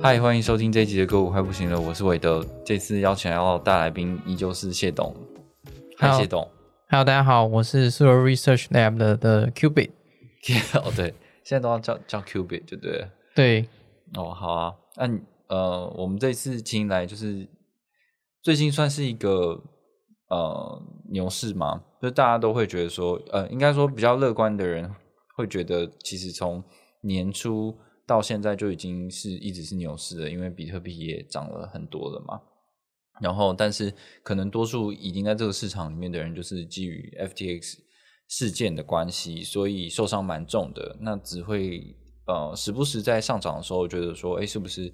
嗨，欢迎收听这一集的歌舞快不行了，我是韦德。这次邀请到大来宾依旧是谢董，嗨，谢董。Hello，大家好，我是 s u r Research Lab 的的 Qubit。哦，对，现在都要叫叫 Qubit 就对了。对，哦，好啊。那你呃，我们这次请来就是最近算是一个呃牛市嘛，就是大家都会觉得说，呃，应该说比较乐观的人会觉得，其实从年初到现在就已经是一直是牛市了，因为比特币也涨了很多了嘛。然后，但是可能多数已经在这个市场里面的人，就是基于 FTX 事件的关系，所以受伤蛮重的。那只会呃时不时在上涨的时候，觉得说，哎，是不是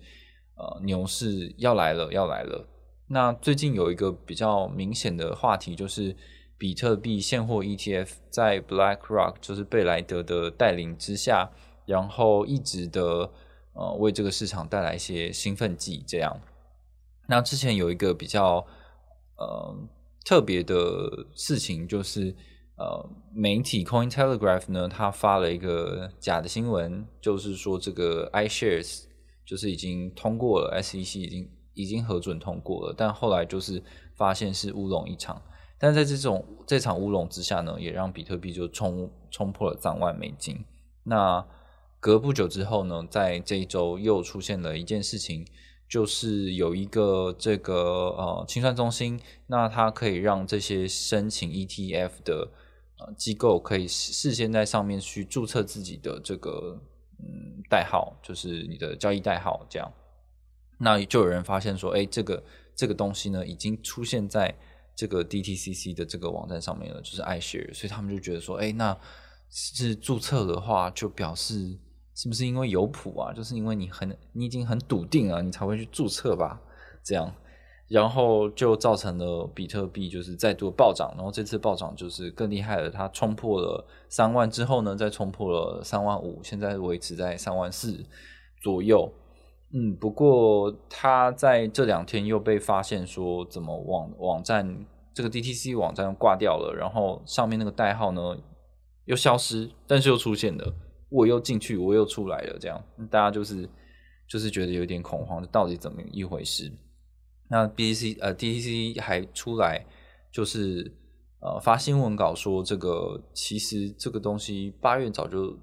呃牛市要来了，要来了？那最近有一个比较明显的话题，就是比特币现货 ETF 在 BlackRock 就是贝莱德的带领之下，然后一直的呃为这个市场带来一些兴奋剂，这样。那之前有一个比较呃特别的事情，就是呃媒体 Coin Telegraph 呢，它发了一个假的新闻，就是说这个 iShares 就是已经通过了，SEC 已经已经核准通过了，但后来就是发现是乌龙一场。但在这种这场乌龙之下呢，也让比特币就冲冲破了三万美金。那隔不久之后呢，在这一周又出现了一件事情。就是有一个这个呃清算中心，那它可以让这些申请 ETF 的呃机构可以事先在上面去注册自己的这个嗯代号，就是你的交易代号这样。那就有人发现说，哎，这个这个东西呢已经出现在这个 DTCC 的这个网站上面了，就是 iShare，所以他们就觉得说，哎，那是注册的话就表示。是不是因为有谱啊？就是因为你很你已经很笃定啊，你才会去注册吧？这样，然后就造成了比特币就是再度暴涨，然后这次暴涨就是更厉害了，它冲破了三万之后呢，再冲破了三万五，现在维持在三万四左右。嗯，不过它在这两天又被发现说，怎么网网站这个 DTC 网站挂掉了，然后上面那个代号呢又消失，但是又出现了。我又进去，我又出来了，这样大家就是就是觉得有点恐慌，到底怎么一回事？那 BTC 呃 DTC 还出来就是呃发新闻稿说，这个其实这个东西八月早就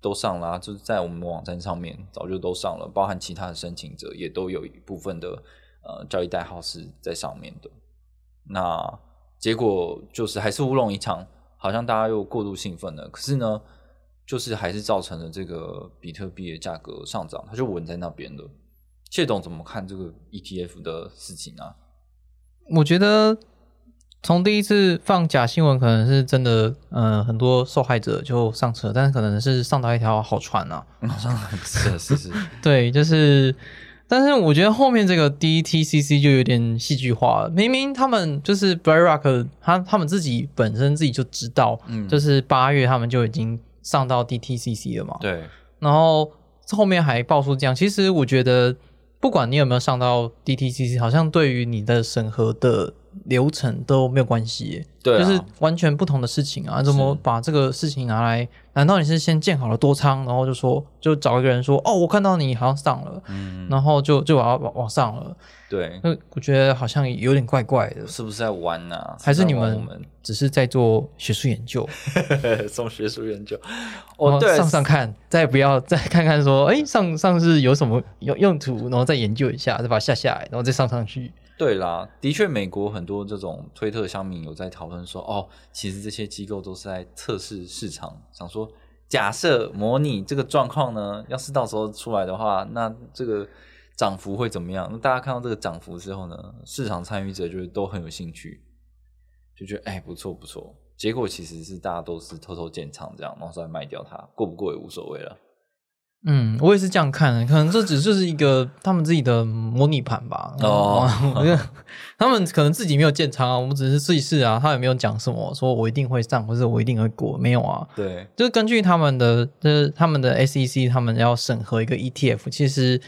都上了，就是在我们网站上面早就都上了，包含其他的申请者也都有一部分的呃交易代号是在上面的。那结果就是还是乌龙一场，好像大家又过度兴奋了。可是呢？就是还是造成了这个比特币的价格上涨，它就稳在那边了。谢董怎么看这个 ETF 的事情啊？我觉得从第一次放假新闻，可能是真的，嗯，很多受害者就上车，但是可能是上到一条好船啊。是是是，对，就是，但是我觉得后面这个 DTCC 就有点戏剧化了。明明他们就是 BlackRock，他他们自己本身自己就知道，嗯，就是八月他们就已经。上到 DTCC 了嘛？对，然后后面还爆出这样，其实我觉得不管你有没有上到 DTCC，好像对于你的审核的流程都没有关系，对、啊，就是完全不同的事情啊！怎么把这个事情拿来？难道你是先建好了多仓，然后就说就找一个人说哦，我看到你好像上了，嗯，然后就就往往往上了？对，那我觉得好像有点怪怪的，是不是在玩呢、啊？还是你们只是在做学术研究？送学术研究，哦，对，上上看，再不要 再看看说，哎，上上是有什么用用途，然后再研究一下，再把它下下来，然后再上上去。对啦，的确，美国很多这种推特乡民有在讨论说，哦，其实这些机构都是在测试市场，想说，假设模拟这个状况呢，要是到时候出来的话，那这个涨幅会怎么样？那大家看到这个涨幅之后呢，市场参与者就是都很有兴趣，就觉得哎不错不错。结果其实是大家都是偷偷建仓这样，然后再卖掉它，过不过也无所谓了。嗯，我也是这样看的，可能这只是一个他们自己的模拟盘吧。哦 我觉得他们可能自己没有建仓啊，我们只是试一试啊，他也没有讲什么，说我一定会上，或者我一定会过，没有啊。对，就是根据他们的，就是他们的 SEC，他们要审核一个 ETF，其实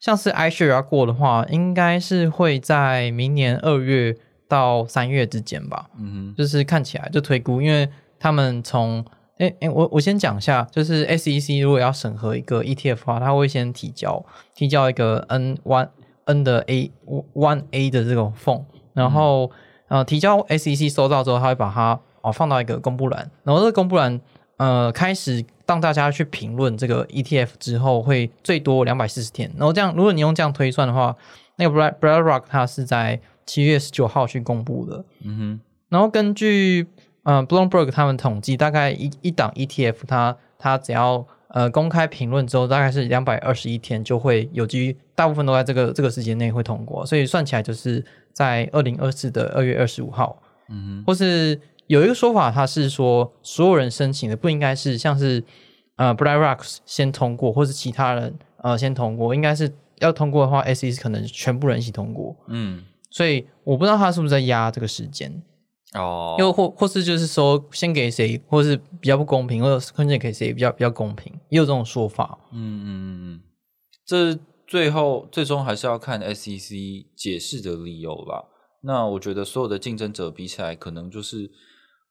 像是 iShare 要过的话，应该是会在明年二月到三月之间吧。嗯就是看起来就推估，因为他们从哎哎，我我先讲一下，就是 SEC 如果要审核一个 ETF 的话，它会先提交提交一个 N one N 的 A one A 的这种 form，然后、呃提交 SEC 收到之后，它会把它哦放到一个公布栏，然后这个公布栏呃开始让大家去评论这个 ETF 之后，会最多两百四十天，然后这样如果你用这样推算的话，那个 Brad BlackRock 它是在七月十九号去公布的，嗯哼，然后根据呃 Bloomberg 他们统计，大概一一档 ETF 它它只要呃公开评论之后，大概是两百二十一天就会有机会，大部分都在这个这个时间内会通过，所以算起来就是在二零二四的二月二十五号，嗯，或是有一个说法，它是说所有人申请的不应该是像是呃 BlackRock 先通过，或是其他人呃先通过，应该是要通过的话，SEC 可能全部人一起通过，嗯，所以我不知道他是不是在压这个时间。哦，又或或是就是说，先给谁，或是比较不公平，或者空间给谁比较比较公平，也有这种说法。嗯嗯嗯嗯，这最后最终还是要看 SEC 解释的理由吧。那我觉得所有的竞争者比起来，可能就是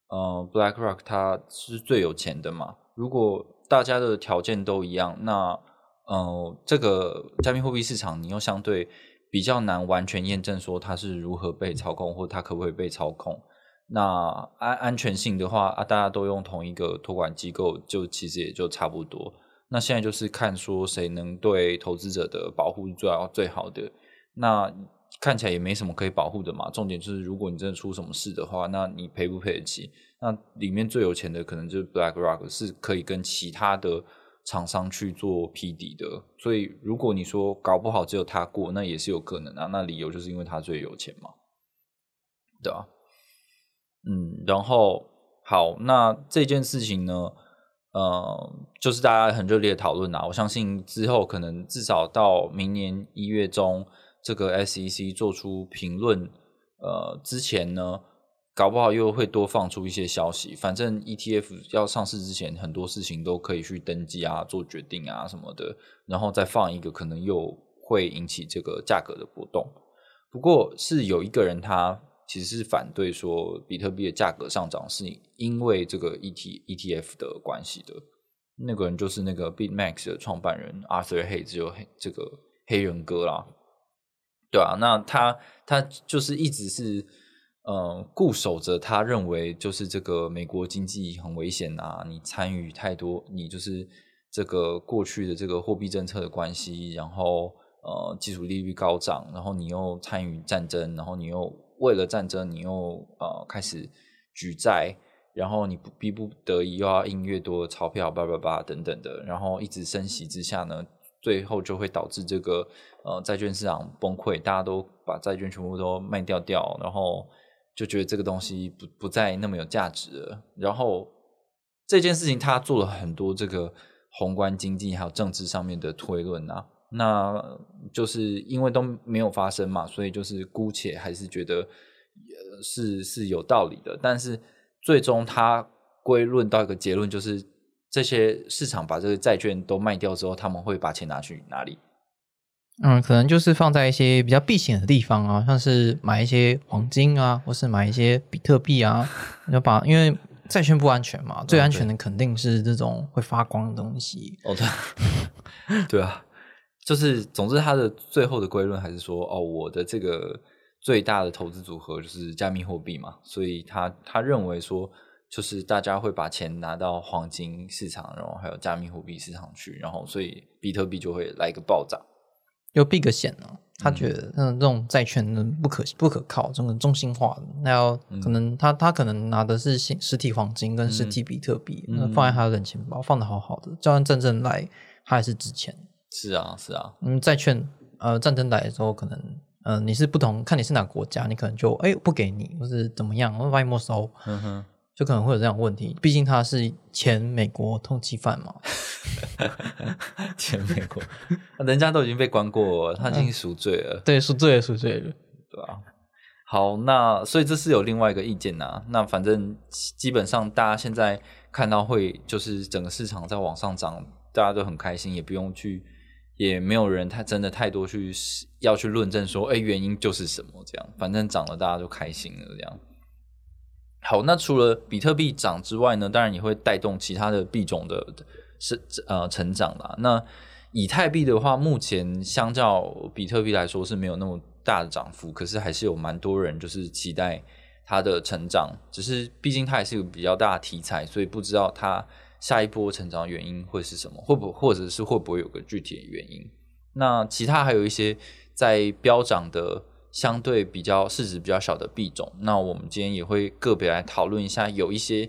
呃，BlackRock 它是最有钱的嘛。如果大家的条件都一样，那呃，这个加密货币市场你又相对比较难完全验证说它是如何被操控，或它可不可以被操控。那安安全性的话啊，大家都用同一个托管机构，就其实也就差不多。那现在就是看说谁能对投资者的保护最好最好的。那看起来也没什么可以保护的嘛。重点就是，如果你真的出什么事的话，那你赔不赔得起？那里面最有钱的可能就是 BlackRock，是可以跟其他的厂商去做匹敌的。所以，如果你说搞不好只有他过，那也是有可能啊。那理由就是因为他最有钱嘛，对啊。嗯，然后好，那这件事情呢，呃，就是大家很热烈的讨论啊。我相信之后可能至少到明年一月中，这个 SEC 做出评论，呃，之前呢，搞不好又会多放出一些消息。反正 ETF 要上市之前，很多事情都可以去登记啊、做决定啊什么的，然后再放一个，可能又会引起这个价格的波动。不过是有一个人他。其实是反对说比特币的价格上涨是因为这个 ET ETF 的关系的。那个人就是那个 BitMax 的创办人 Arthur Hayes，就黑这个黑人哥啦，对啊，那他他就是一直是嗯固守着他认为就是这个美国经济很危险啊，你参与太多，你就是这个过去的这个货币政策的关系，然后呃基础利率高涨，然后你又参与战争，然后你又为了战争，你又呃开始举债，然后你不逼不得已又要印越多的钞票，叭叭叭等等的，然后一直升息之下呢，最后就会导致这个呃债券市场崩溃，大家都把债券全部都卖掉掉，然后就觉得这个东西不不再那么有价值了。然后这件事情他做了很多这个宏观经济还有政治上面的推论啊。那就是因为都没有发生嘛，所以就是姑且还是觉得呃是是有道理的。但是最终他归论到一个结论，就是这些市场把这个债券都卖掉之后，他们会把钱拿去哪里？嗯，可能就是放在一些比较避险的地方啊，像是买一些黄金啊，或是买一些比特币啊，要把因为债券不安全嘛，最安全的肯定是这种会发光的东西。哦，对，对啊。就是，总之，他的最后的归论还是说，哦，我的这个最大的投资组合就是加密货币嘛，所以他他认为说，就是大家会把钱拿到黄金市场，然后还有加密货币市场去，然后所以比特币就会来一个暴涨，有避个险呢。他觉得，嗯，这种债券呢不可不可靠，这种中心化的，那要可能他他可能拿的是实实体黄金跟实体比特币，那放在他的冷钱包放的好好的，就算真正来，他还是值钱。是啊，是啊，嗯，债券呃战争来的时候，可能呃你是不同，看你是哪个国家，你可能就哎不给你，或是怎么样，我把你没收。嗯哼，就可能会有这样的问题。毕竟他是前美国通缉犯嘛。前美国，人家都已经被关过，他已经赎罪了，对，赎罪了，赎罪了，对吧、好，那所以这是有另外一个意见呐。那反正基本上大家现在看到会就是整个市场在往上涨，大家都很开心，也不用去，也没有人太真的太多去要去论证说，哎，原因就是什么这样，反正涨了大家就开心了这样。好，那除了比特币涨之外呢，当然也会带动其他的币种的是呃成长啦。那以太币的话，目前相较比特币来说是没有那么大的涨幅，可是还是有蛮多人就是期待它的成长。只是毕竟它也是有比较大的题材，所以不知道它下一波成长原因会是什么，会不或者是会不会有个具体的原因。那其他还有一些在飙涨的。相对比较市值比较小的币种，那我们今天也会个别来讨论一下，有一些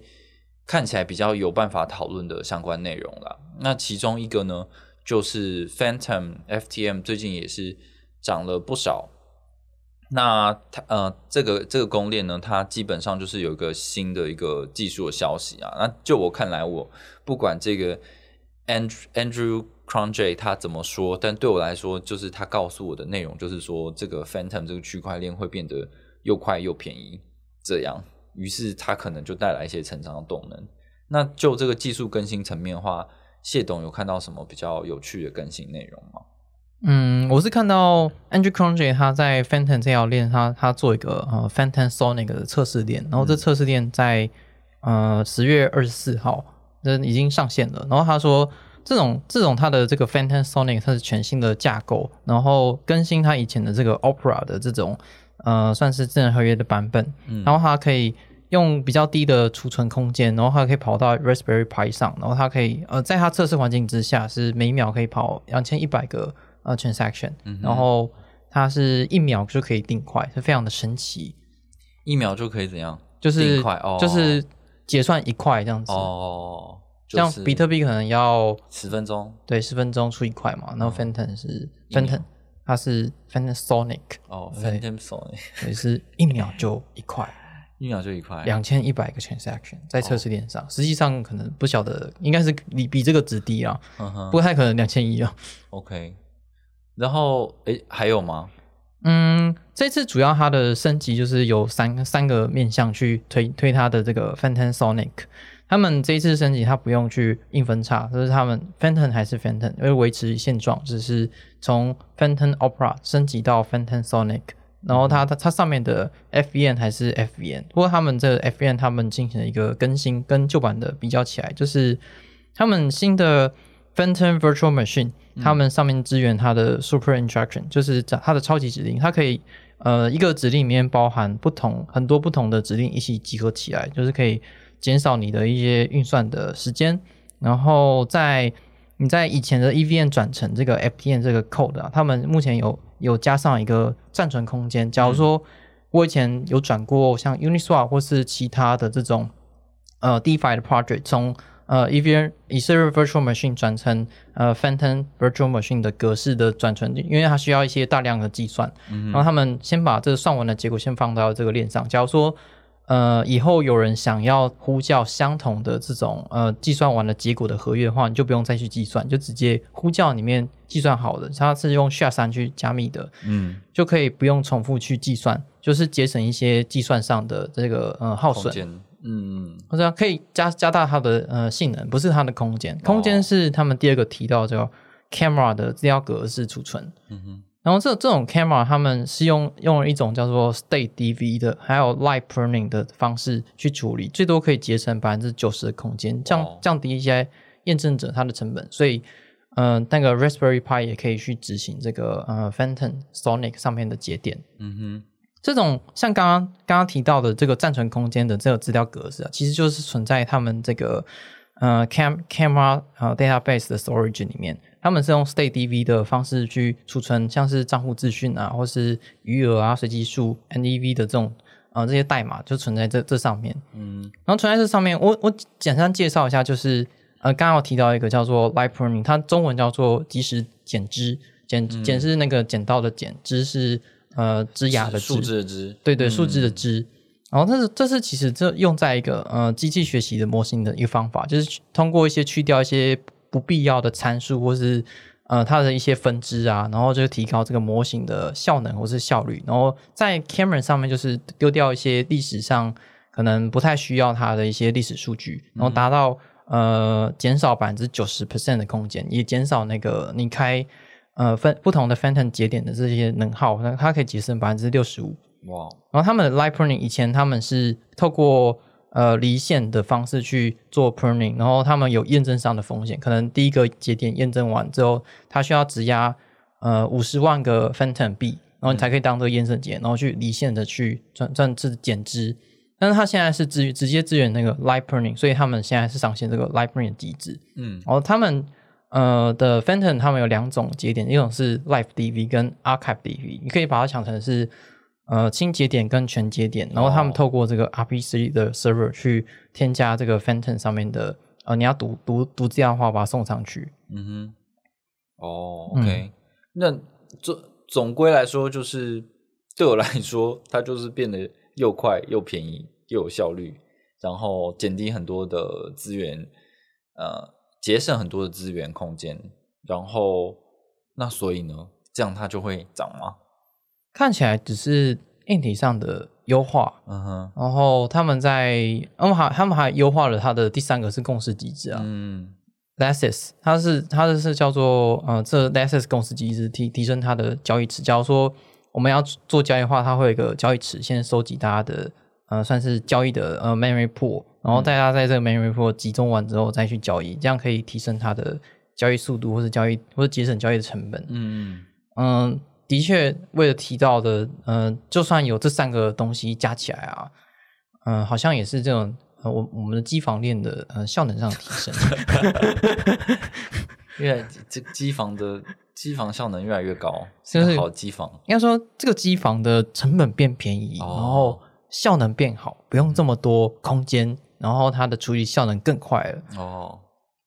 看起来比较有办法讨论的相关内容啦。那其中一个呢，就是 Phantom FTM 最近也是涨了不少。那它呃，这个这个公链呢，它基本上就是有一个新的一个技术的消息啊。那就我看来，我不管这个 Andrew Andrew c r o n j 他怎么说？但对我来说，就是他告诉我的内容，就是说这个 Phantom 这个区块链会变得又快又便宜，这样，于是它可能就带来一些成长的动能。那就这个技术更新层面的话，谢董有看到什么比较有趣的更新内容吗？嗯，我是看到 Andrew Cronje 他在 Phantom 这条链，他他做一个呃 Phantom Sonic 的测试链，然后这测试链在呃十月二十四号，这已经上线了。然后他说。这种这种它的这个 Phantom Sonic 它是全新的架构，然后更新它以前的这个 Opera 的这种呃算是智能合约的版本，然后它可以用比较低的储存空间，然后它可以跑到 Raspberry Pi 上，然后它可以呃在它测试环境之下是每秒可以跑两千一百个呃 transaction，然后它是一秒就可以定块，是非常的神奇，一秒就可以怎样？就是块哦，就是结算一块这样子。哦。像比特币可能要十分钟，对，十分钟出一块嘛。然后 Phantom 是 Phantom，它是 Phantom Sonic，哦，Phantom Sonic，所以是一秒就一块，一秒就一块，两千一百个 transaction 在测试链上，实际上可能不晓得，应该是比比这个值低啊，不太可能两千一啊。OK，然后诶，还有吗？嗯，这次主要它的升级就是有三三个面向去推推它的这个 Phantom Sonic。他们这一次升级，它不用去硬分叉，就是他们 Phantom 还是 Phantom，为维持现状，只是从 Phantom Opera 升级到 Phantom Sonic，然后它它它上面的 FVN 还是 FVN，不过他们这 FVN 他们进行了一个更新，跟旧版的比较起来，就是他们新的 Phantom Virtual Machine，他们上面支援它的 Super Instruction，就是它的超级指令，它可以呃一个指令里面包含不同很多不同的指令一起集合起来，就是可以。减少你的一些运算的时间，然后在你在以前的 EVM 转成这个 FTN 这个 code 啊，他们目前有有加上一个暂存空间。假如说我以前有转过像 Uniswap 或是其他的这种呃 DeFi 的 project，从呃 EVM Ethereum Virtual Machine 转成呃 Phantom Virtual Machine 的格式的转存，因为它需要一些大量的计算，然后他们先把这算完的结果先放到这个链上。假如说呃，以后有人想要呼叫相同的这种呃计算完了结果的合约的话，你就不用再去计算，就直接呼叫里面计算好的，它是用 SHA 三去加密的，嗯，就可以不用重复去计算，就是节省一些计算上的这个呃耗损，嗯，或者可以加加大它的呃性能，不是它的空间，空间是他们第二个提到叫 camera 的资料格式储存，嗯哼。然后这这种 camera 他们是用用了一种叫做 state DV 的，还有 light pruning 的方式去处理，最多可以节省百分之九十的空间，降降低一些验证者它的成本。所以，嗯、呃，那个 Raspberry Pi 也可以去执行这个呃 Phantom Sonic 上面的节点。嗯哼，这种像刚刚刚刚提到的这个暂存空间的这个资料格式啊，其实就是存在他们这个呃 cam camera 呃 database 的 storage 里面。他们是用 state DV 的方式去储存，像是账户资讯啊，或是余额啊、随机数、NEV 的这种呃这些代码，就存在这这上面。嗯，然后存在这上面，我我简单介绍一下，就是呃刚刚有提到一个叫做 light pruning，它中文叫做即时剪枝，剪剪是那个剪刀的剪，枝是呃枝芽的枝，树枝的枝，对对，树枝的枝。然后这是这是其实这用在一个呃机器学习的模型的一个方法，就是通过一些去掉一些不必要的参数，或是呃它的一些分支啊，然后就提高这个模型的效能或是效率。然后在 Cameron 上面就是丢掉一些历史上可能不太需要它的一些历史数据，然后达到呃减少百分之九十 percent 的空间，也减少那个你开呃分不同的 Phantom 节点的这些能耗，那它可以节省百分之六十五。哇，然后他们的 live pruning 以前他们是透过呃离线的方式去做 pruning，然后他们有验证上的风险，可能第一个节点验证完之后，它需要质押呃五十万个 phantom 币，然后你才可以当这个验证节，然后去离线的去赚赚这减资。但是它现在是支直接支援那个 live pruning，所以他们现在是上线这个 live pruning 机制。嗯然后他们呃的 Phantom 他们有两种节点，一种是 Live DV 跟 Archive DV，你可以把它想成是呃轻节点跟全节点，然后他们哦。透过这个 RPC 的 server 去添加这个 Phantom 上面的呃你要读读读资料的话，把它送上去。嗯哼，哦嗯，OK，、那总总归来说，就是对我来说，它就是变得又快又便宜又有效率，然后减低很多的资源，呃，节省很多的资源空间，然后那所以呢，这样它就会涨吗？看起来只是硬体上的优化，嗯哼，然后他们在他们还他们还优化了它的第三个是共识机制啊。嗯，Lasses，它是它的是叫做呃，这 Lassus 公司机制提提升它的交易池。假如说我们要做交易的话，它会有一个交易池，先收集大家的呃算是交易的呃 memory pool，然后大家在这个 memory pool 集中完之后再去交易，这样可以提升它的交易速度，或者交易或者节省交易的成本。嗯嗯，的确，为了提到的，嗯、就算有这三个东西加起来啊，嗯、好像也是这种呃，我我们的机房链的呃效能上的提升。因为这机房的机房效能越来越高，就是是好机房。应该说，这个机房的成本变便宜，哦然后效能变好，不用这么多空间，然后它的处理效能更快了。哦，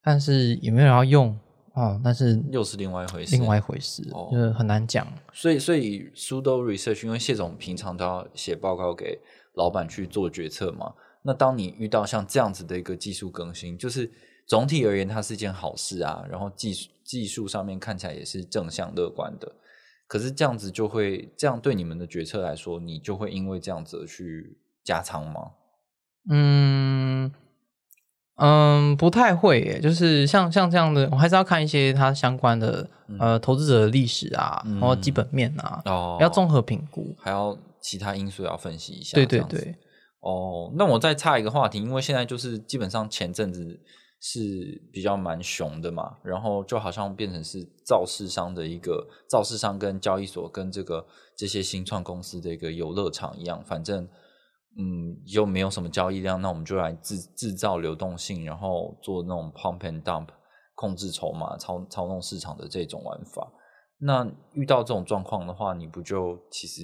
但是有没有人要用？哦，但是又是另外一回事。另外一回事，哦就是很难讲。所以，所以 sudo research，因为谢总平常都要写报告给老板去做决策嘛。那当你遇到像这样子的一个技术更新，就是总体而言，它是一件好事啊。然后技术技术上面看起来也是正向乐观的。可是这样子就会，这样对你们的决策来说，你就会因为这样子而去加仓吗？嗯嗯，不太会耶，就是像像这样的，我还是要看一些它相关的、呃投资者的历史啊，嗯然后基本面啊，哦，要综合评估。还要其他因素要分析一下。对对对，哦，那我再插一个话题，因为现在就是基本上前阵子是比较蛮熊的嘛，然后就好像变成是造市商的一个造市商跟交易所跟这个这些新创公司的一个游乐场一样，反正嗯又没有什么交易量，那我们就来制制造流动性，然后做那种 pump and dump 控制筹码、操操弄市场的这种玩法。那遇到这种状况的话，你不就其实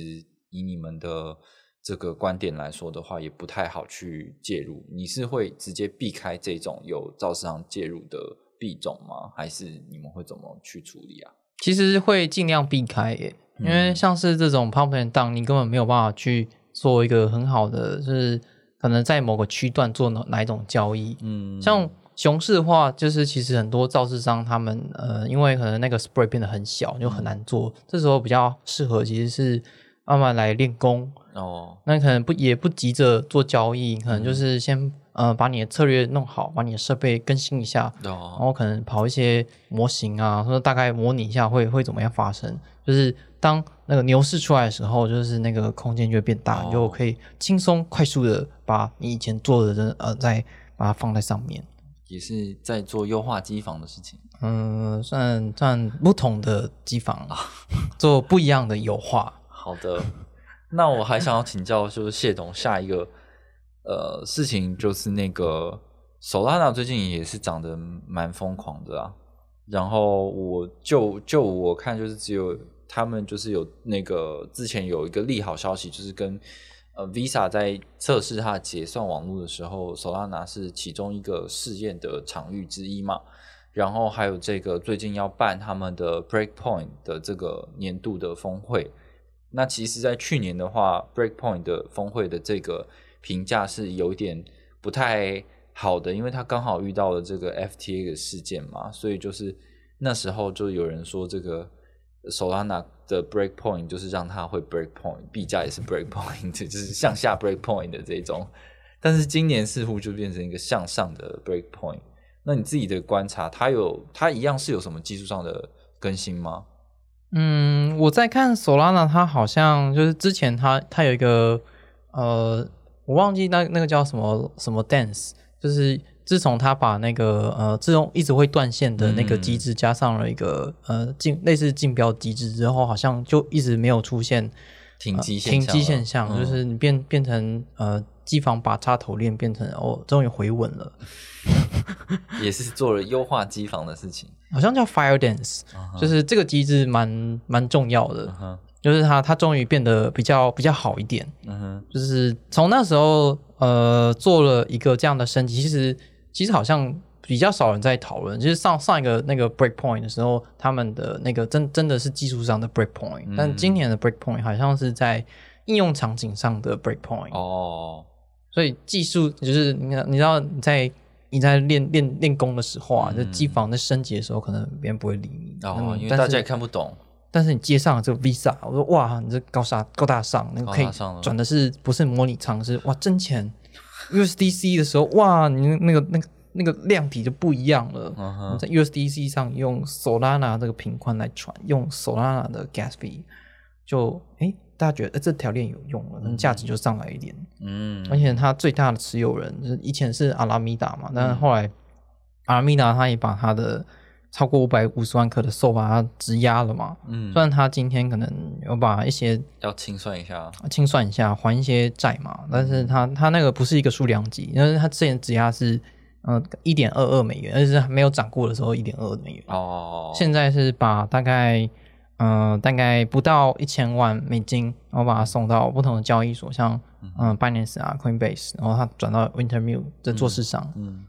以你们的这个观点来说的话，也不太好去介入。你是会直接避开这种有造市场介入的币种吗？还是你们会怎么去处理啊？其实会尽量避开耶，因为嗯像是这种 pump and dump，你根本没有办法去做一个很好的，就是可能在某个区段做哪哪一种交易。嗯，像熊市的话，就是其实很多造市商他们呃，因为可能那个 spread 变得很小，就很难做。这时候比较适合其实是慢慢来练功。哦，那可能不也不急着做交易，可能就是先呃把你的策略弄好，把你的设备更新一下，然哦，后可能跑一些模型啊，或者大概模拟一下会会怎么样发生。就是当那个牛市出来的时候，就是那个空间就会变大，哦你就可以轻松快速的把你以前做的人呃再把它放在上面。也是在做优化机房的事情。嗯，算算不同的机房，做不一样的优化。好的，那我还想要请教，就是谢董下一个呃事情，就是那个 Solana 最近也是涨得蛮疯狂的啊。然后我就就我看，就是只有他们就是有那个之前有一个利好消息，就是跟呃 Visa 在测试它的结算网络的时候，Solana 是其中一个试验的场域之一嘛。然后还有这个最近要办他们的 Breakpoint 的这个年度的峰会，那其实，在去年的话，Breakpoint 的峰会的这个评价是有点不太好的，因为他刚好遇到了这个 FTA 的事件嘛，所以就是那时候就有人说这个 Solana 的 break point 就是让它会 break point，币价也是 break point，就是向下 break point 的这种。但是今年似乎就变成一个向上的 break point。那你自己的观察，它有它一样是有什么技术上的更新吗？嗯，我在看 Solana，它好像就是之前它它有一个呃，我忘记那那个叫什么什么 dance，就是自从他把那个呃自动一直会断线的那个机制加上了一个呃竞类似竞标机制之后，好像就一直没有出现停机停机现象，嗯。就是你变变成呃机房把插头链变成哦，终于回稳了，也是做了优化机房的事情。好像叫 Fire Dance，、就是这个机制蛮蛮重要的，就是它它终于变得比较比较好一点。嗯哼，就是从那时候呃做了一个这样的升级，其实其实好像比较少人在讨论。就是上上一个那个 break point 的时候，他们的那个真真的是技术上的 break point，、但嗯今年的 break point 好像是在应用场景上的 break point。哦，所以技术就是你你知道你在你在练练练功的时候啊，就机房在升级的时候，可能别人不会理你。嗯哦，嗯但是因为大家也看不懂。但是你接上了这个 Visa，我说哇，你这高大高大上，那个可以转的是不是模拟舱是哇真钱？USDC 的时候哇，你那个那个那个量体就不一样了。在 USDC 上用 Solana 这个频宽来传，用 Solana 的 Gas fee，就诶大家觉得、欸、这条链有用了，那价值就上来一点。嗯，而且它最大的持有人就是以前是阿拉米达嘛，但是后来阿拉米达他也把他的超过五百五十万颗的售把它质押了嘛。嗯。虽然他今天可能有把一些要清算一下。清算一下，还一些债嘛，但是他他那个不是一个数量级，因为他之前质押是嗯一点二二美元，而且是还没有涨过的时候一点二美元，哦，现在是把大概嗯、呃大概不到一千万美金，然后把它送到不同的交易所，像嗯。Binance 啊 Coinbase，然后它转到 Wintermute 的做市上，嗯，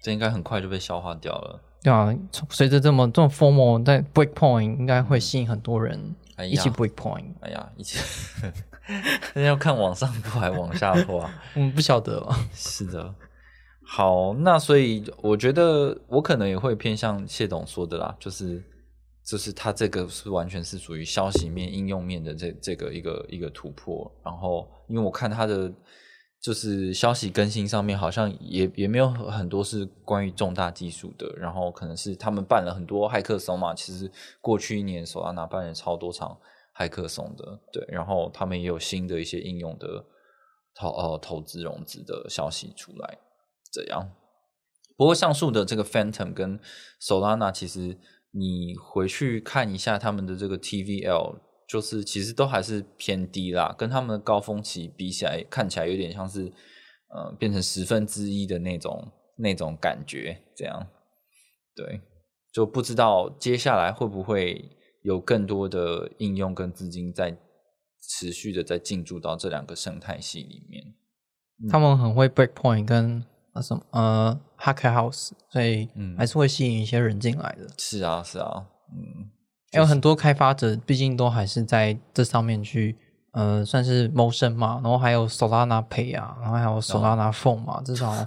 这应该很快就被消化掉了。对啊，随着这么这种 formal 在 Breakpoint 应该会吸引很多人一起 Breakpoint，哎呀，一起，那要看往上破还往下破啊？我 们不晓得哦。是的，好，那所以我觉得我可能也会偏向谢董说的啦，就是就是他这个是完全是属于消息面、应用面的这这个一个一个突破。然后，因为我看他的就是消息更新上面好像也也没有很多是关于重大技术的，然后可能是他们办了很多骇客松嘛，其实过去一年索拉纳办了超多场骇客松的，对，然后他们也有新的一些应用的投呃投资融资的消息出来，这样。不过上述的这个 Phantom 跟 Solana，其实你回去看一下他们的这个 TVL，就是其实都还是偏低啦，跟他们的高峰期比起来，看起来有点像是呃变成十分之一的那种那种感觉，这样。对，就不知道接下来会不会有更多的应用跟资金在持续的在进驻到这两个生态系里面。他们很会 Breakpoint 跟呃什么呃 Hacker House，所以嗯还是会吸引一些人进来的。是啊，是啊，嗯，有很多开发者毕竟都还是在这上面去呃算是谋生嘛，然后还有 Solana Pay 啊，然后还有 Solana Phone 嘛，至少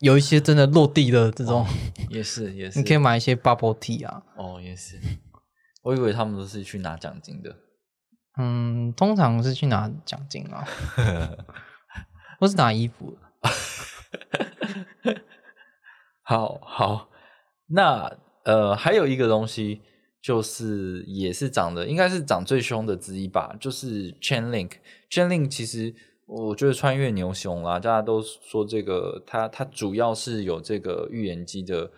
有一些真的落地的这种，也是也是，你可以买一些 Bubble Tea 啊，哦，也是。我以为他们都是去拿奖金的。嗯，通常是去拿奖金啊，或是拿衣服。好好，那呃，还有一个东西，就是也是涨的，应该是涨最凶的之一吧，就是 Chainlink。Chainlink 其实我觉得穿越牛熊啦，大家都说这个它它主要是有这个预言机的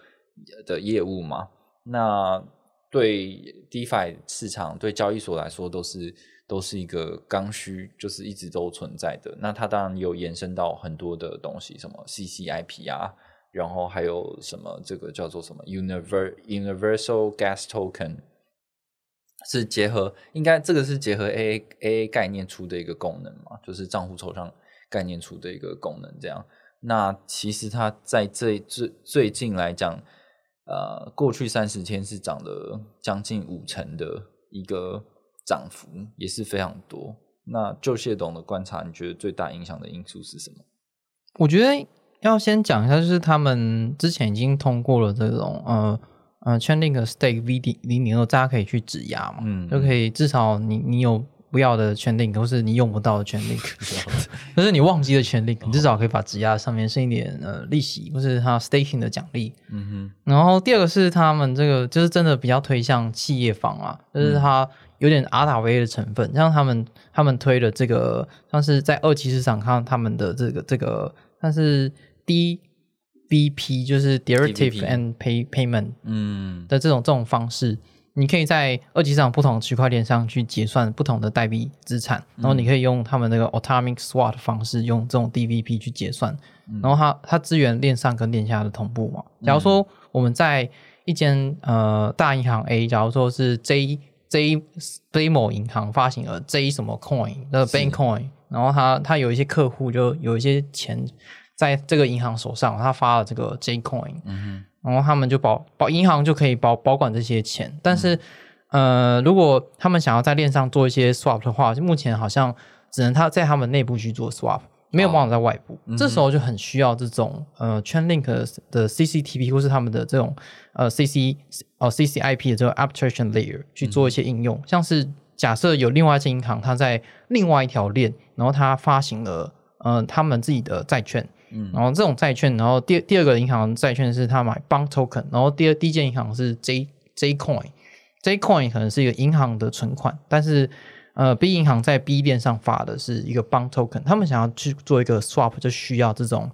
的业务嘛。那对 DeFi 市场对交易所来说都是都是一个刚需，就是一直都存在的。那它当然有延伸到很多的东西，什么 CCIP 啊，然后还有什么这个叫做什么 Univer Universal Gas Token，是结合应该这个是结合 A A A 概念出的一个功能嘛，就是账户抽象概念出的一个功能。这样，那其实它在这最最近来讲，呃，过去三十天是涨了将近五成的一个涨幅，也是非常多。那就谢董的观察，你觉得最大影响的因素是什么？我觉得要先讲一下，就是他们之前已经通过了这种呃呃 Chainlink Stake VD 零零二，大家可以去质押嘛，嗯就可以至少你你有不要的 Chainlink，或是你用不到的 Chainlink，就是你忘记的 Chainlink，你至少可以把质押上面剩一点呃利息，或是它 staking 的奖励。嗯哼然后第二个是他们这个就是真的比较推向企业方啊，就是它有点 RWA 的成分，像他们他们推的这个像是在二级市场看他们的这个这个，但是 DVP 就是 Derivative and Pay Payment 嗯。的这种这种方式，你可以在二级市场不同的区块链上去结算不同的代币资产，然后你可以用他们那个 Atomic Swap 的方式，用这种 DVP 去结算，然后它它支援链上跟链下的同步嘛。假如说我们在一间呃大银行 A，假如说是 J J J 某银行发行了 J 什么 coin 的 Bank coin，然后他他有一些客户就有一些钱在这个银行手上，他发了这个 J coin，嗯然后他们就保保银行就可以保保管这些钱，但是、呃，如果他们想要在链上做一些 swap 的话，目前好像只能他在他们内部去做 swap，没有办法在外部。这时候就很需要这种呃 Chainlink 的 CCTP 或是他们的这种呃 CC 呃 CCIP 的这个 abstraction layer 去做一些应用，像是假设有另外一间银行，它在另外一条链，然后它发行了呃他们自己的债券。嗯。然后这种债券，然后第第二个银行债券是他买 Bond Token，然后第二第一间银行是 J J Coin，J Coin 可能是一个银行的存款，但是呃 B 银行在 B 链上发的是一个 Bond Token，他们想要去做一个 swap，就需要这种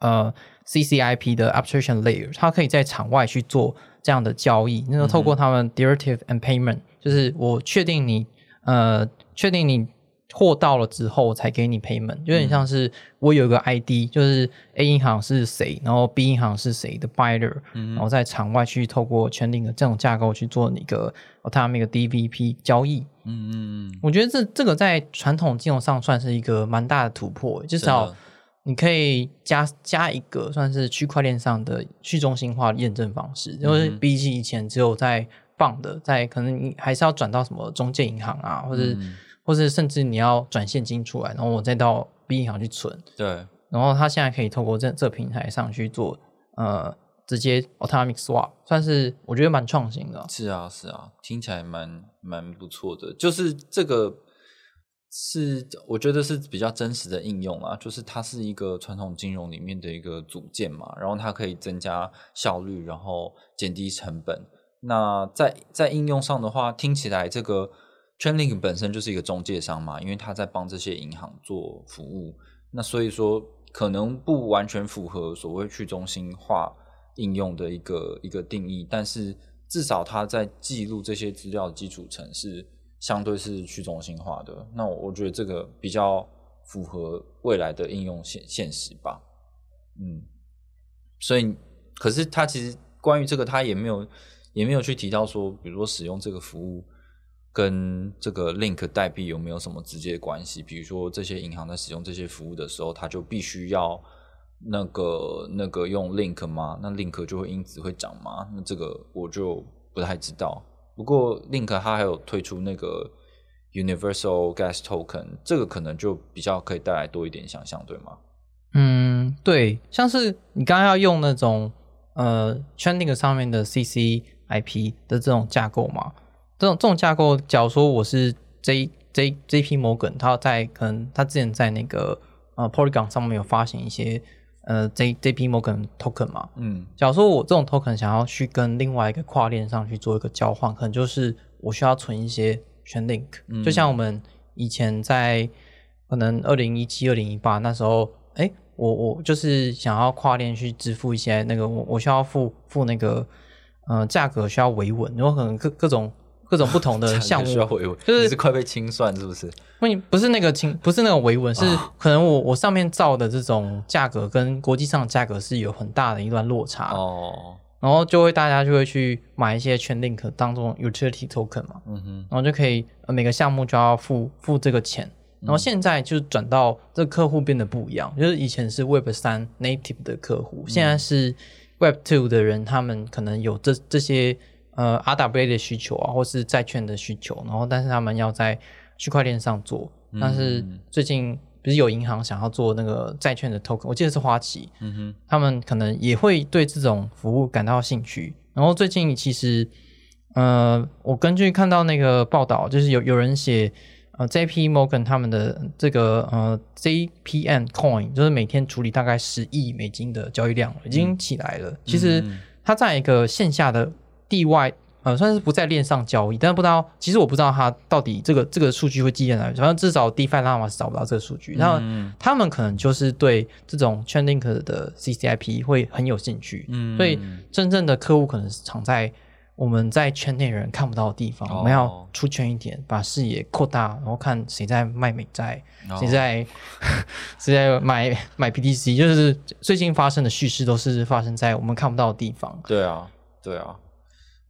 呃 CCIP 的 abstraction layer，它可以在场外去做这样的交易，那个透过他们 derivative and payment，就是我确定你呃确定你货到了之后才给你 payment，有点像是我有一个 ID，就是 A 银行是谁，然后 B 银行是谁的 buyer，、然后在场外去透过 Chainlink 的这种架构去做一个 atomic DVP 交易。嗯嗯我觉得这这个在传统金融上算是一个蛮大的突破，至少你可以加加一个算是区块链上的去中心化验证方式，因为比起以前只有在棒的，在可能你还是要转到什么中介银行啊，或者、嗯或是甚至你要转现金出来，然后我再到 B 银行去存，对，然后他现在可以透过这这平台上去做呃直接 atomic swap，算是我觉得蛮创新的。是啊是啊，听起来蛮蛮不错的。就是这个是我觉得是比较真实的应用啊，就是它是一个传统金融里面的一个组件嘛，然后它可以增加效率，然后减低成本。那在在应用上的话，听起来这个 Chainlink 本身就是一个中介商嘛，因为他在帮这些银行做服务，那所以说可能不完全符合所谓去中心化应用的一个一个定义，但是至少它在记录这些资料的基础层是相对是去中心化的。那我我觉得这个比较符合未来的应用现现实吧。嗯，所以可是他其实关于这个，他也没有也没有去提到说，比如说使用这个服务。跟这个 Link 代币有没有什么直接关系？比如说，这些银行在使用这些服务的时候，它就必须要那个那个用 Link 吗？那 Link 就会因此会涨吗？那这个我就不太知道。不过 Link 它还有推出那个 Universal Gas Token，这个可能就比较可以带来多一点想象，对吗？嗯，对，像是你刚刚要用那种呃 Chainlink 上面的 CCIP 的这种架构嘛，这种这种架构，假如说我是 J J J P Morgan，他在可能他之前在那个呃 Polygon 上面有发行一些呃 J J P Morgan token 嘛，嗯。假如说我这种 token 想要去跟另外一个跨链上去做一个交换，可能就是我需要存一些 Chainlink，、嗯。就像我们以前在可能二零一七、二零一八那时候，哎，我我就是想要跨链去支付一些那个我我需要付付那个呃价格需要维稳，然后可能各各种各种不同的 项目。需要维稳，就是是快被清算是不是？不不是那个清，不是那个维稳，是啊可能我我上面造的这种价格跟国际上的价格是有很大的一段落差，哦，然后就会大家就会去买一些 Chainlink 当中 utility token 嘛，嗯哼，然后就可以呃每个项目就要付付这个钱。然后现在就转到这客户变得不一样，就是以前是 Web 三 native 的客户，现在是 Web two 的人，他们可能有这这些呃 RWA 的需求啊，或是债券的需求，然后但是他们要在区块链上做，但是最近不是有银行想要做那个债券的 token，我记得是花旗，嗯哼，他们可能也会对这种服务感到兴趣。然后最近其实，呃，我根据看到那个报道，就是有有人写，呃，J.P. Morgan 他们的这个呃 JPN Coin，就是每天处理大概十亿美金的交易量已经起来了。其实它在一个线下的地外。呃，算是不在链上交易，但是不知道，其实我不知道它到底这个这个数据会记在哪里。反正至少 DeFi Llama 是找不到这个数据，然后他们可能就是对这种 Chainlink 的 CCIP 会很有兴趣，嗯，所以真正的客户可能是藏在我们在圈内人看不到的地方。我们要出圈一点，把视野扩大，然后看谁在卖美债，谁在 谁在买买 PTC，就是最近发生的叙事都是发生在我们看不到的地方。对啊，对啊。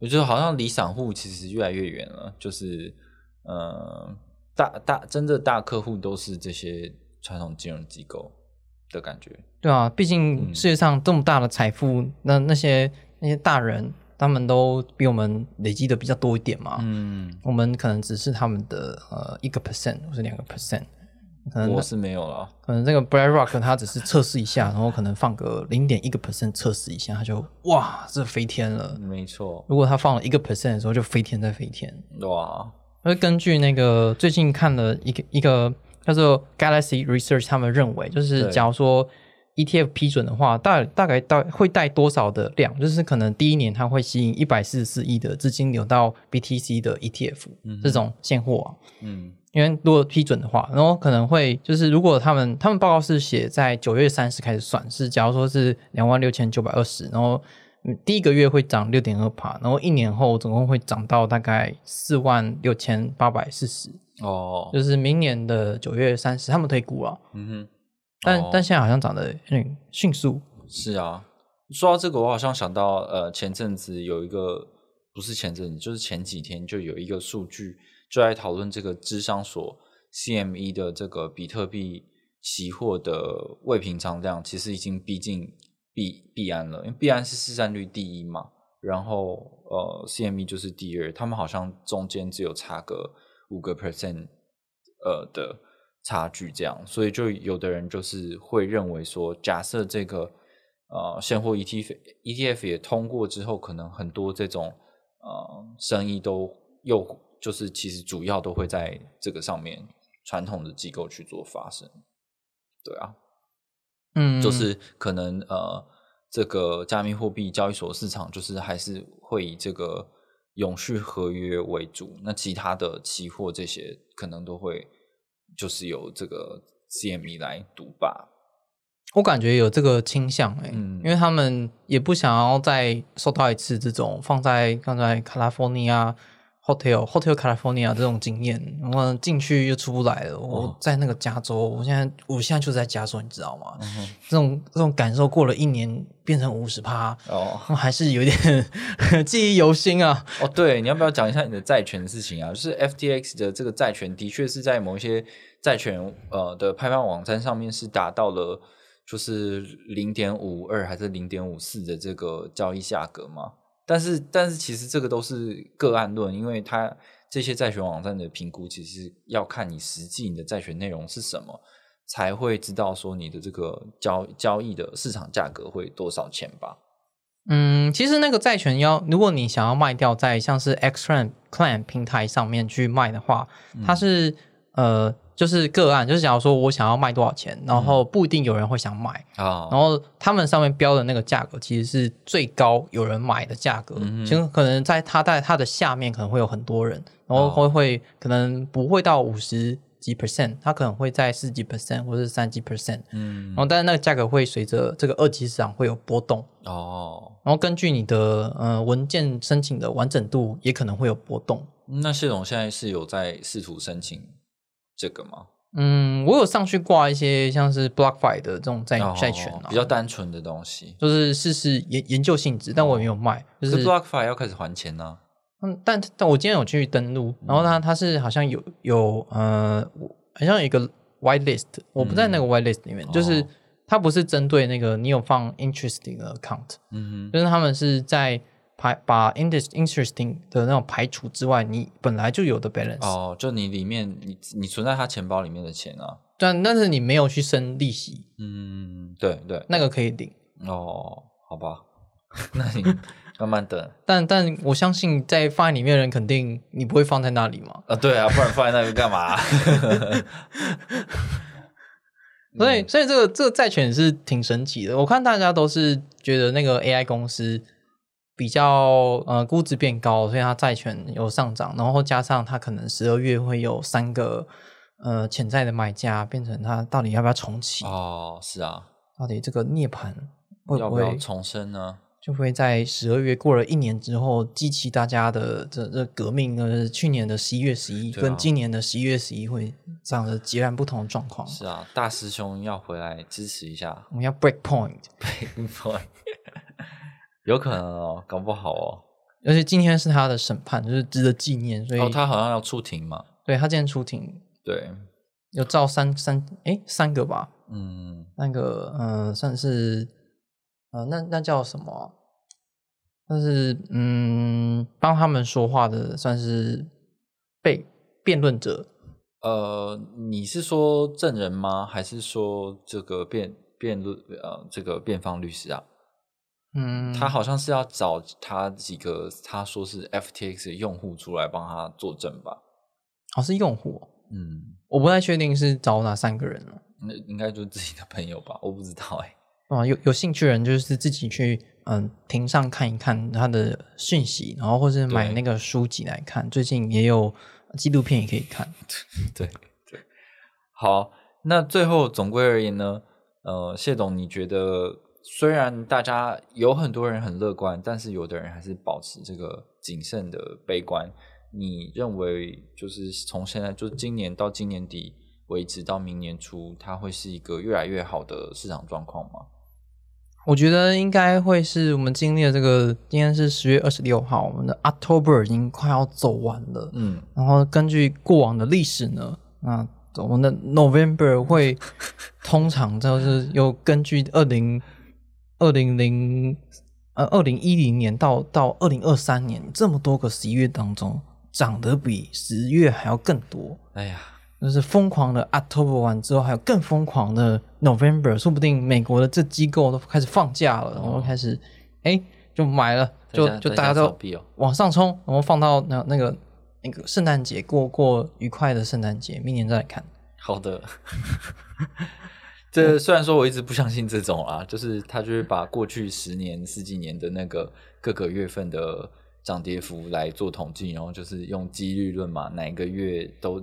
我觉得好像离散户其实越来越远了，就是，呃，大大真的大客户都是这些传统金融机构的感觉。对啊，毕竟世界上这么大的财富，那那些那些大人，他们都比我们累积的比较多一点嘛。嗯，我们可能只是他们的呃一个 percent 或者两个 percent。可能我是没有了，可能这个 BlackRock 它只是测试一下，然后可能放个零点一个 percent 测试一下，它就哇，这飞天了。没错，如果它放了一个 percent 的时候，就飞天再飞天。哇！而根据那个最近看了一个一个叫做 Galaxy Research，他们认为就是假如说 ETF 批准的话，大大概到会带多少的量？就是可能第一年它会吸引一百四十四亿的资金流到 BTC 的 ETF 这种现货啊。嗯。因为如果批准的话，然后可能会就是如果他们他们报告是写在九月三十开始算，是假如说是两万六千九百二十，然后第一个月会涨六点二帕，然后一年后总共会涨到大概四万六千八百四十哦，就是明年的九月三十他们推估了，嗯哼，但但现在好像涨得很迅速。是啊，说到这个，我好像想到呃前阵子有一个不是前阵子，就是前几天就有一个数据。就在讨论这个智商所 CME 的这个比特币期货的未平仓量，其实已经逼近币币安了，因为币安是市占率第一嘛，然后呃 CME 就是第二，他们好像中间只有差个五个 percent 呃的差距这样，所以就有的人就是会认为说，假设这个呃现货 ETF ETF 也通过之后，可能很多这种呃生意都又。就是其实主要都会在这个上面，传统的机构去做发生，对啊，嗯，就是可能呃，这个加密货币交易所市场就是还是会以这个永续合约为主，那其他的期货这些可能都会就是由这个 CME 来独霸。我感觉有这个倾向哎，因为他们也不想要再受到一次这种放在刚才 California。Hotel Hotel California 这种经验，我进去又出不来了。我在那个加州，我现在我现在就在加州，你知道吗？这种这种感受过了一年变成五十趴哦，还是有点 记忆犹新啊。哦，对，你要不要讲一下你的债权的事情啊？就是 FTX 的这个债权，的确是在某一些债权呃的拍卖网站上面是达到了就是零点五二还是零点五四的这个交易价格吗？但是，但是其实这个都是个案论，因为它这些债权网站的评估，其实要看你实际你的债权内容是什么，才会知道说你的这个交交易的市场价格会多少钱吧。嗯，其实那个债权要，如果你想要卖掉在像是 X Claim Claim 平台上面去卖的话，它是呃。就是个案，就是假如说我想要卖多少钱，然后不一定有人会想买啊。然后他们上面标的那个价格其实是最高有人买的价格，其实可能在他在他的下面可能会有很多人，然后会会可能不会到五十几 percent，他可能会在四几 percent 或者是三几 percent，嗯，然后但是那个价格会随着这个二级市场会有波动哦。然后根据你的呃文件申请的完整度也可能会有波动。那谢总现在是有在试图申请。这个吗？嗯，我有上去挂一些像是 BlockFi 的这种债债权比较单纯的东西，就是试试研研究性质，但我也没有卖。就是 BlockFi 要开始还钱呢。嗯，但但我今天有去登录，然后它它是好像有有呃，好像有一个 Whitelist，我不在那个 Whitelist 里面，就是它不是针对那个你有放 Interesting 的 account，嗯哼，就是他们是在。排把 interest interesting 的那种排除之外，你本来就有的 balance，、哦，就你里面你你存在他钱包里面的钱啊，但但是你没有去生利息，嗯，对对，那个可以领。哦，好吧，那你慢慢等。但但我相信在放在里面的人肯定你不会放在那里嘛，啊，对啊，不然放在那里干嘛？所以所以这个这个债权是挺神奇的。我看大家都是觉得那个 AI 公司比较呃估值变高，所以它债权有上涨，然后加上它可能十二月会有三个呃潜在的买家，变成它到底要不要重启？哦，是啊，到底这个涅槃会不会重生呢？就会在十二月过了一年之后，激起大家的这这革命？呃，去年的十一月十一啊跟今年的十一月十一会这样的截然不同的状况。是啊，大师兄要回来支持一下我们要 break point，Point，有可能哦，搞不好哦。而且今天是他的审判，就是值得纪念，所以、哦，他好像要出庭嘛？对他今天出庭对，有照三三诶三个吧，嗯，那个呃算是呃那那叫什么啊？但是嗯帮他们说话的算是被辩论者，呃，你是说证人吗？还是说这个辩辩论呃这个辩方律师啊？嗯，他好像是要找他几个他说是 FTX 的用户出来帮他作证吧？哦是用户哦，嗯，我不太确定是找哪三个人了。那应该就是自己的朋友吧？我不知道哎、啊，有有兴趣的人就是自己去嗯庭上看一看他的讯息，然后或是买那个书籍来看。最近也有纪录片也可以看。对对，好，那最后总归而言呢，呃，谢董，你觉得虽然大家有很多人很乐观，但是有的人还是保持这个谨慎的悲观。你认为就是从现在就今年到今年底为止到明年初，它会是一个越来越好的市场状况吗？我觉得应该会是我们经历了这个，今天是十月二十六号，我们的 October 已经快要走完了。嗯，然后根据过往的历史呢，那我们的 November 会 通常就是又根据二零二零零呃二零一零年到到二零二三年这么多个十一月当中，涨得比十月还要更多。哎呀，就是疯狂的 October 完之后，还有更疯狂的 November，说不定美国的这机构都开始放假了，然后开始哎就买了，就就大家都往上冲，然后放到那那个那个圣诞节过过愉快的圣诞节，明年再来看。好的，这虽然说我一直不相信这种啊，就是他就是把过去十年、十几年的那个各个月份的涨跌幅来做统计，然后就是用几率论嘛，哪一个月都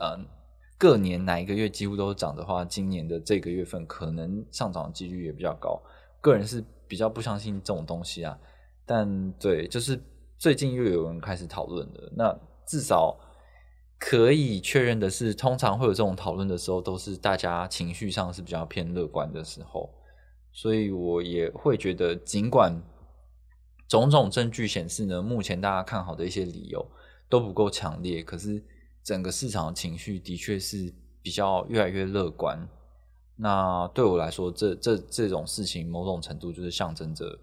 呃各年哪一个月几乎都涨的话，今年的这个月份可能上涨的几率也比较高。个人是比较不相信这种东西啊，但对，就是最近又有人开始讨论的，那至少。可以确认的是，通常会有这种讨论的时候，都是大家情绪上是比较偏乐观的时候，所以我也会觉得，尽管种种证据显示呢，目前大家看好的一些理由都不够强烈，可是整个市场的情绪的确是比较越来越乐观。那对我来说，这这这种事情，某种程度就是象征着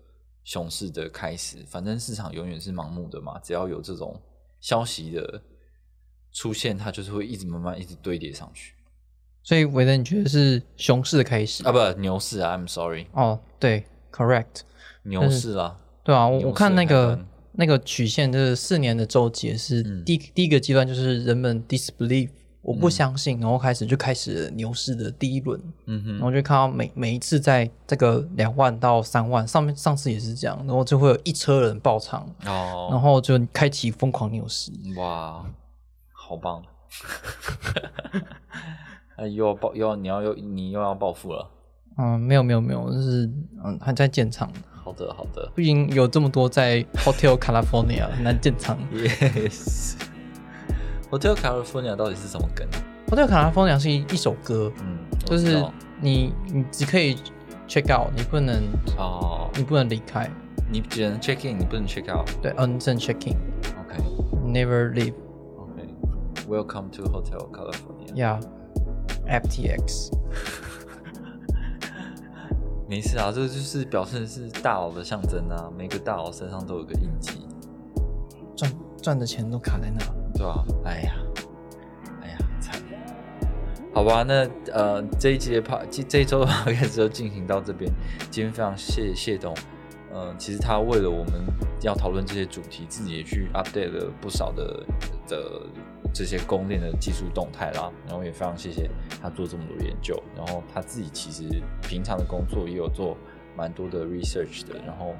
熊市的开始。反正市场永远是盲目的嘛，只要有这种消息的。出现，它就是会一直慢慢一直堆叠上去。所以韦德，你觉得是熊市的开始？啊，不牛市啊，I'm sorry，哦，对，correct，牛市啦，对啊，我牛我看那个端那个曲线，就是四年的周期是嗯第、第一个阶段就是人们 disbelieve，我不相信，然后开始就开始牛市的第一轮，嗯哼然后就看到每每一次在这个两万到三万上面，上次也是这样，然后就会有一车人爆仓，哦，然后就开启疯狂牛市。哇，好棒！哎，又要报，又要你要又你又要报复了。嗯，没有没有没有，就是嗯还在建厂，好的，好的毕竟有这么多在 Hotel California 很难建厂。，Yes。Hotel California 到底是什么梗？Hotel California 是一一首歌，嗯，就是你你只可以 check out，你不能哦，你不能离开。你只能 check in，你不能 check out。对，unsend checking, OK never leave. Welcome to Hotel California。Yeah, FTX. 没事啊，这就是表示是大佬的象征啊，每个大佬身上都有个印记，赚赚的钱都卡在那。对啊、哎呀，哎呀，惨。好吧，那呃这一集的 p 这这一周的 p 开始就进行到这边。今天非常谢谢谢董，呃，其实他为了我们要讨论这些主题，自己也去 update 了不少的的这些供链的技术动态啦。然后也非常谢谢他做这么多研究，然后他自己其实平常的工作也有做蛮多的 research 的，然后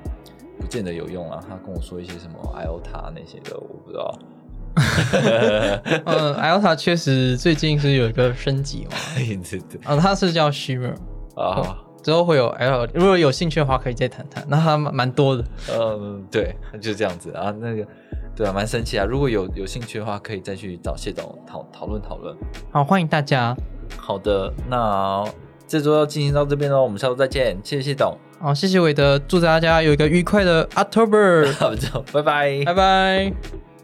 不见得有用啊。他跟我说一些什么 IOTA 那些的，我不知道。嗯，IOTA 确实最近是有一个升级嘛，对对对啊，它是叫 Shimmer，啊，之后会有 L，如果有兴趣的话可以再谈谈。那它蛮蛮多的，嗯，对，就是这样子啊。那个，对啊，蛮神奇啊。如果有有兴趣的话，可以再去找谢董讨讨论讨论。好，欢迎大家。好的，那这周要进行到这边喽，我们下周再见，谢谢谢董，好，谢谢韦德，祝大家有一个愉快的 October，好，就拜拜，拜拜。